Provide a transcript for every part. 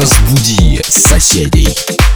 Разбуди соседей.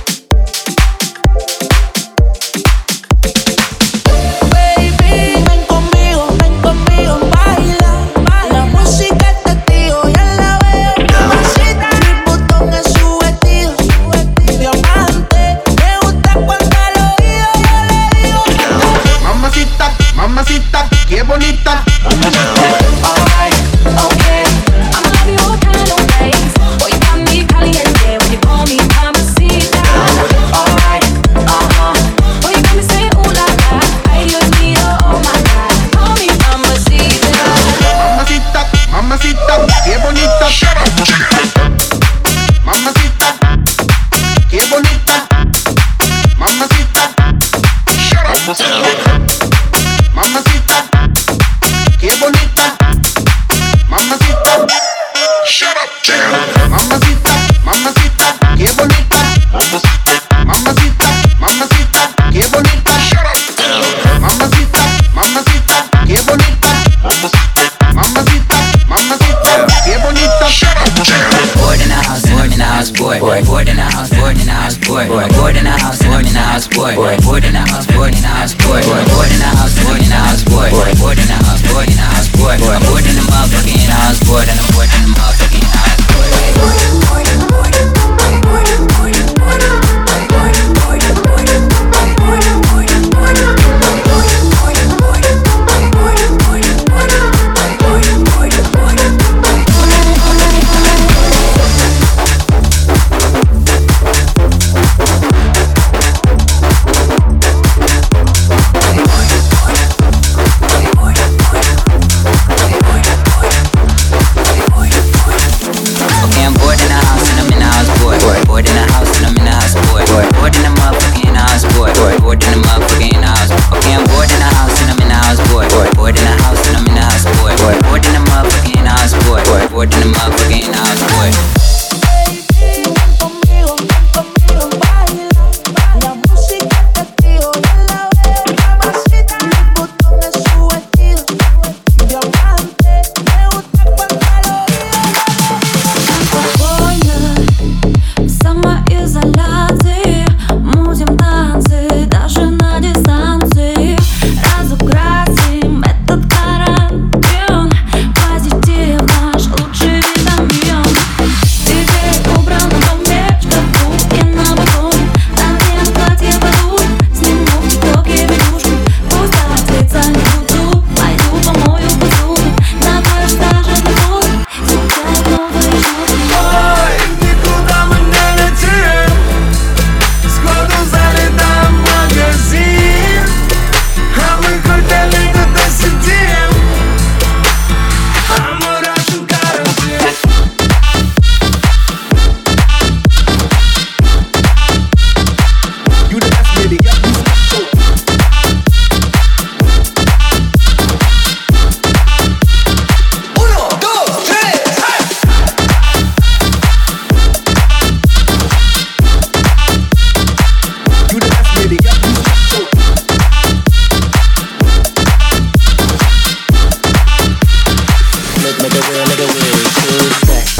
nigga, we too fresh.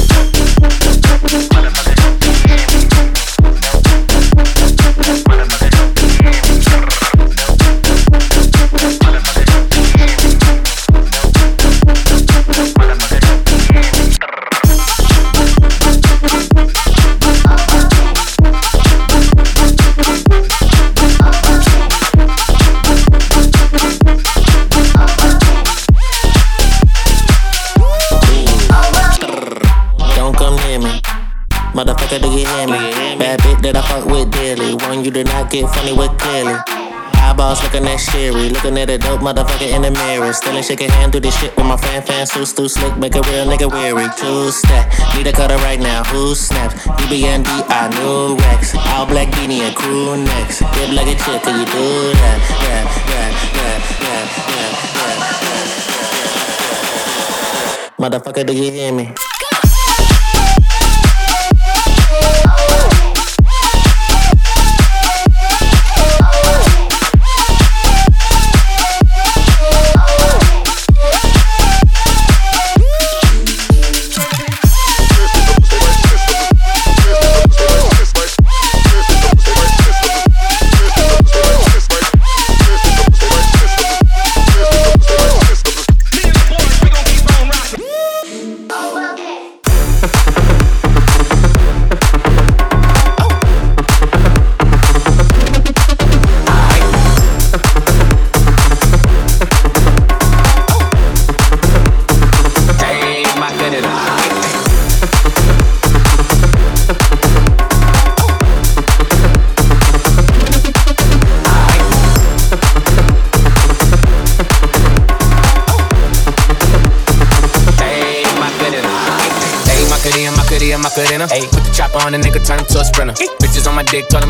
get funny with Kelly, Eyeballs looking at Sherry, looking at a dope motherfucker in the mirror. Still ain't shaking hand through this shit with my fan fan suits too slick, make a real nigga weary. Two step, need a cutter right now. Who snaps? UBND, I new Rex. All black beanie and crew necks. Dip like a chick, cause you do that. Yeah, yeah, yeah, yeah, yeah, yeah, yeah. Motherfucker, do you hear me?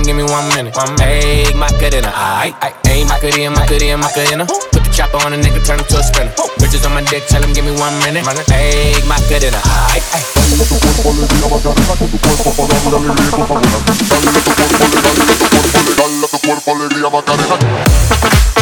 Give me one minute. One minute. Hey, Macarena. Aight, aight. Hey, Macarena, Macarena, Macarena. Put the chopper on the nigga, turn him to a sprinter. Bitches on my dick, tell him give me one minute. Hey, Macarena. Aight, aight. Dale a tu cuerpo alegría Macarena.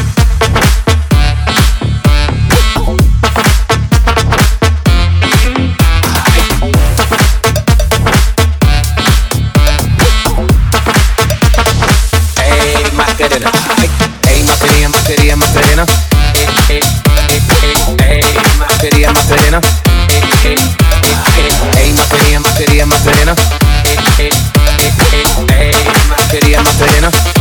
serena. Ey, ey, materia, materia, más serena. Ey, más serena. Ey, materia, materia, más serena. Ey, materia, materia, más serena.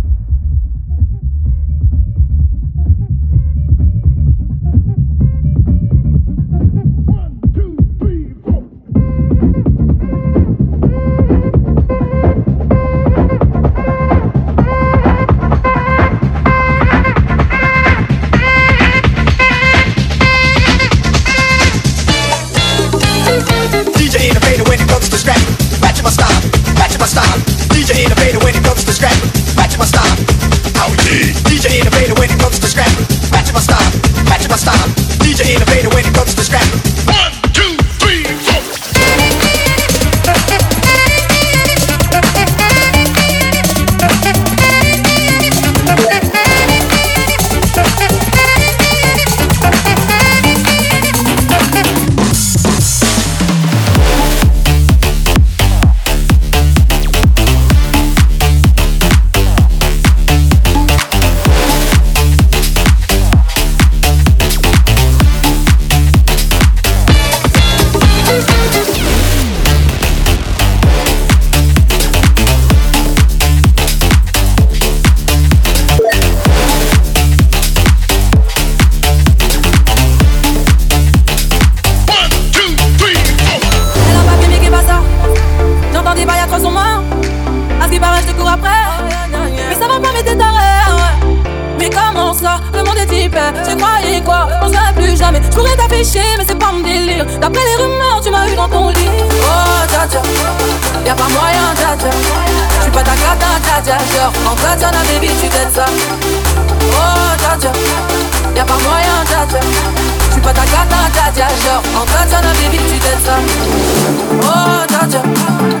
Innovator when it Katana, baby, tu t'aides ça. Oh, dja. Y'a pas moyen, dja. J'suis pas ta cata, dja. Genre, en katana, baby, tu t'aides ça. Oh, dja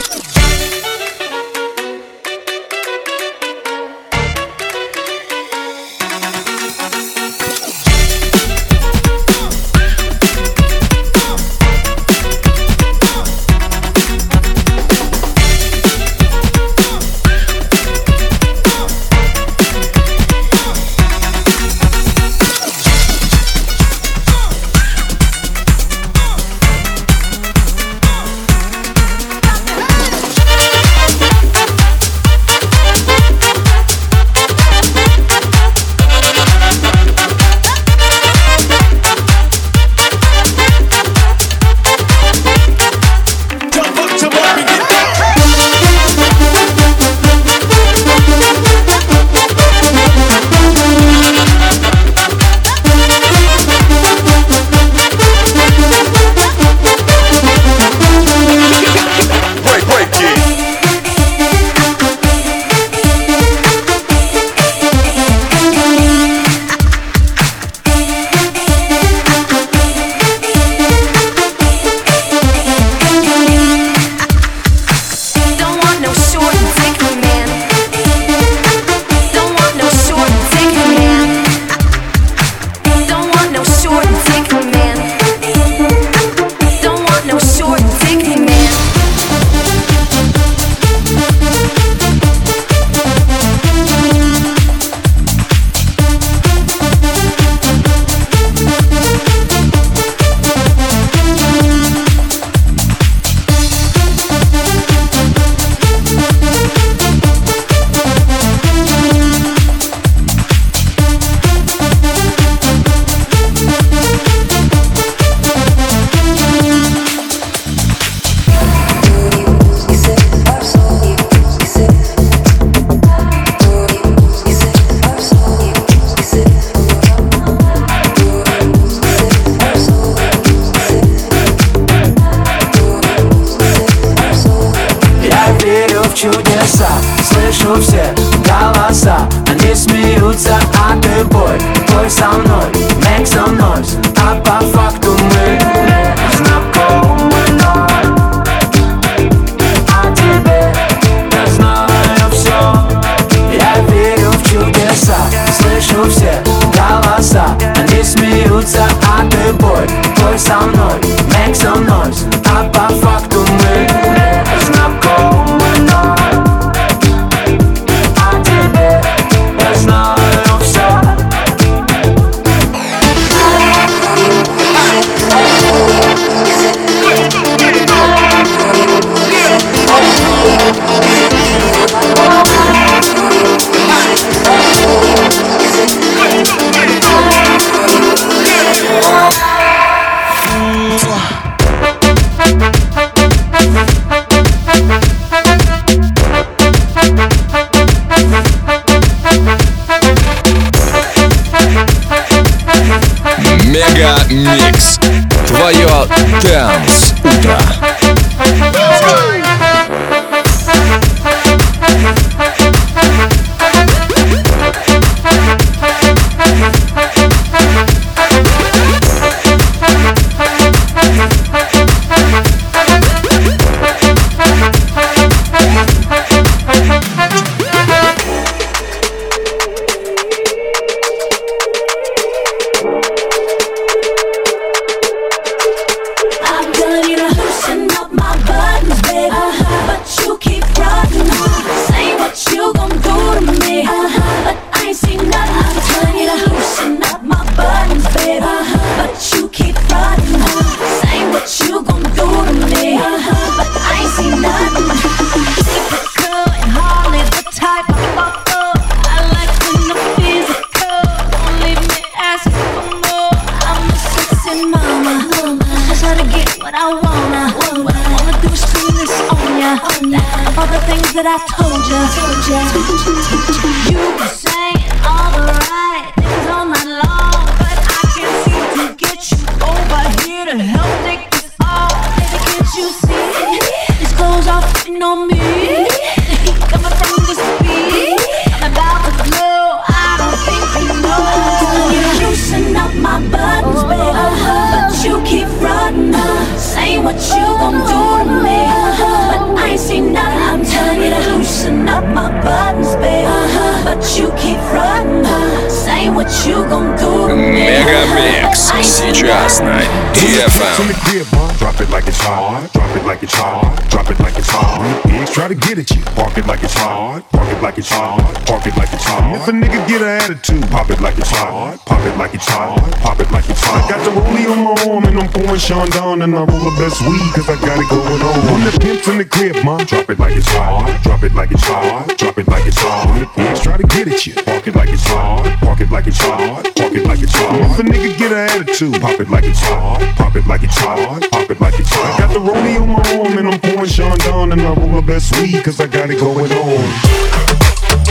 чудеса Слышу все that I told ya. You It's Drop it like it's hot. Drop it like it's hot. Drop it like it's hot. Pigs try to get at you. Park it like it's hot. Park it like it's hot. Park it like it's hot. If a nigga get an attitude, pop it like it's hot. Pop it like it's hot. Pop it like it's hot. I got the rollie on my arm and I'm pouring Chandon and I roll the best weed cause I got it going on. When the pimp's in the crib, ma, drop it like it's hot. Drop it like it's hot. Drop it like it's hot. When the pigs try to get at you, park it like it's hot. Park it like it's hot. Park it like it's hot. If a nigga get an attitude, pop it like it's hot. Pop it like it's hot. Pop it like it's got the rollie on my arm and I'm pouring Chandon and I roll the best weed cause I got it going on.